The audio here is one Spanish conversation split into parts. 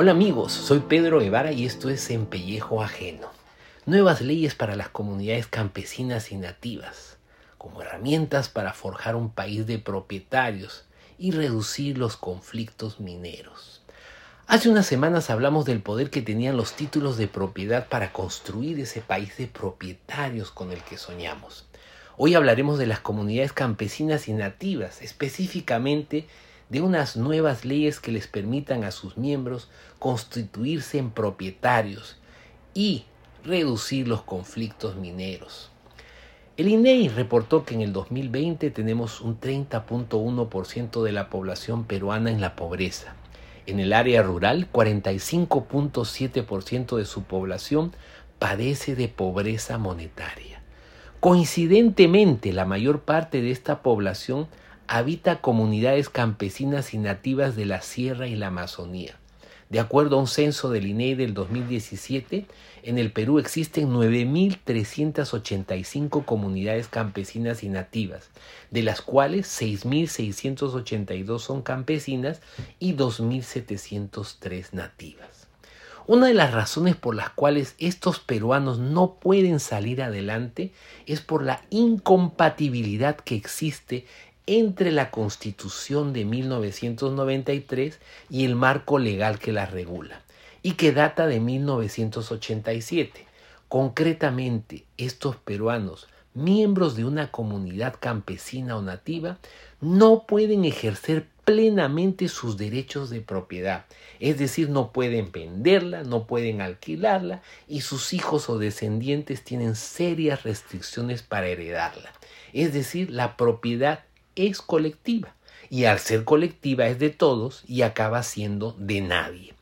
Hola amigos, soy Pedro Guevara y esto es En Pellejo Ajeno. Nuevas leyes para las comunidades campesinas y nativas, como herramientas para forjar un país de propietarios y reducir los conflictos mineros. Hace unas semanas hablamos del poder que tenían los títulos de propiedad para construir ese país de propietarios con el que soñamos. Hoy hablaremos de las comunidades campesinas y nativas, específicamente de unas nuevas leyes que les permitan a sus miembros constituirse en propietarios y reducir los conflictos mineros. El INEI reportó que en el 2020 tenemos un 30.1% de la población peruana en la pobreza. En el área rural, 45.7% de su población padece de pobreza monetaria. Coincidentemente, la mayor parte de esta población habita comunidades campesinas y nativas de la sierra y la Amazonía. De acuerdo a un censo del INEI del 2017, en el Perú existen 9.385 comunidades campesinas y nativas, de las cuales 6.682 son campesinas y 2.703 nativas. Una de las razones por las cuales estos peruanos no pueden salir adelante es por la incompatibilidad que existe entre la Constitución de 1993 y el marco legal que la regula, y que data de 1987. Concretamente, estos peruanos, miembros de una comunidad campesina o nativa, no pueden ejercer plenamente sus derechos de propiedad, es decir, no pueden venderla, no pueden alquilarla y sus hijos o descendientes tienen serias restricciones para heredarla. Es decir, la propiedad es colectiva y al ser colectiva es de todos y acaba siendo de nadie.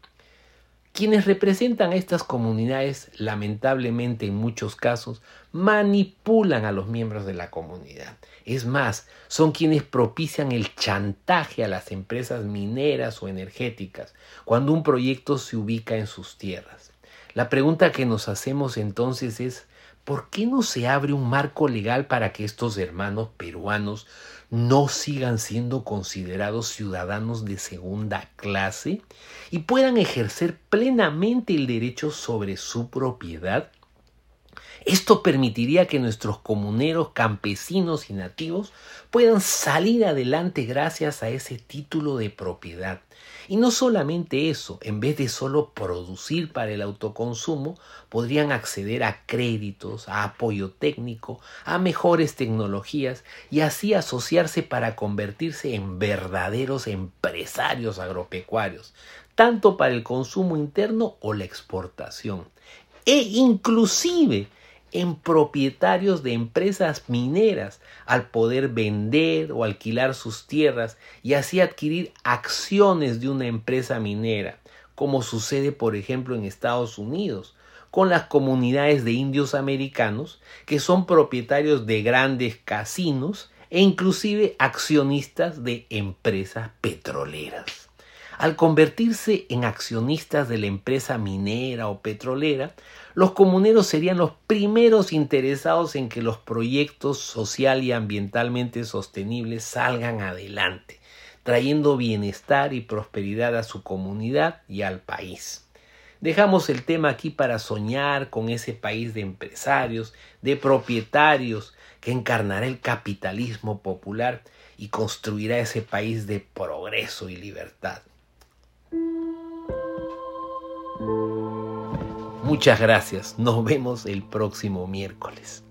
Quienes representan a estas comunidades, lamentablemente en muchos casos, manipulan a los miembros de la comunidad. Es más, son quienes propician el chantaje a las empresas mineras o energéticas cuando un proyecto se ubica en sus tierras. La pregunta que nos hacemos entonces es, ¿por qué no se abre un marco legal para que estos hermanos peruanos no sigan siendo considerados ciudadanos de segunda clase y puedan ejercer plenamente el derecho sobre su propiedad? Esto permitiría que nuestros comuneros, campesinos y nativos puedan salir adelante gracias a ese título de propiedad. Y no solamente eso, en vez de solo producir para el autoconsumo, podrían acceder a créditos, a apoyo técnico, a mejores tecnologías y así asociarse para convertirse en verdaderos empresarios agropecuarios, tanto para el consumo interno o la exportación. E inclusive en propietarios de empresas mineras al poder vender o alquilar sus tierras y así adquirir acciones de una empresa minera, como sucede por ejemplo en Estados Unidos con las comunidades de indios americanos que son propietarios de grandes casinos e inclusive accionistas de empresas petroleras. Al convertirse en accionistas de la empresa minera o petrolera, los comuneros serían los primeros interesados en que los proyectos social y ambientalmente sostenibles salgan adelante, trayendo bienestar y prosperidad a su comunidad y al país. Dejamos el tema aquí para soñar con ese país de empresarios, de propietarios, que encarnará el capitalismo popular y construirá ese país de progreso y libertad. Muchas gracias. Nos vemos el próximo miércoles.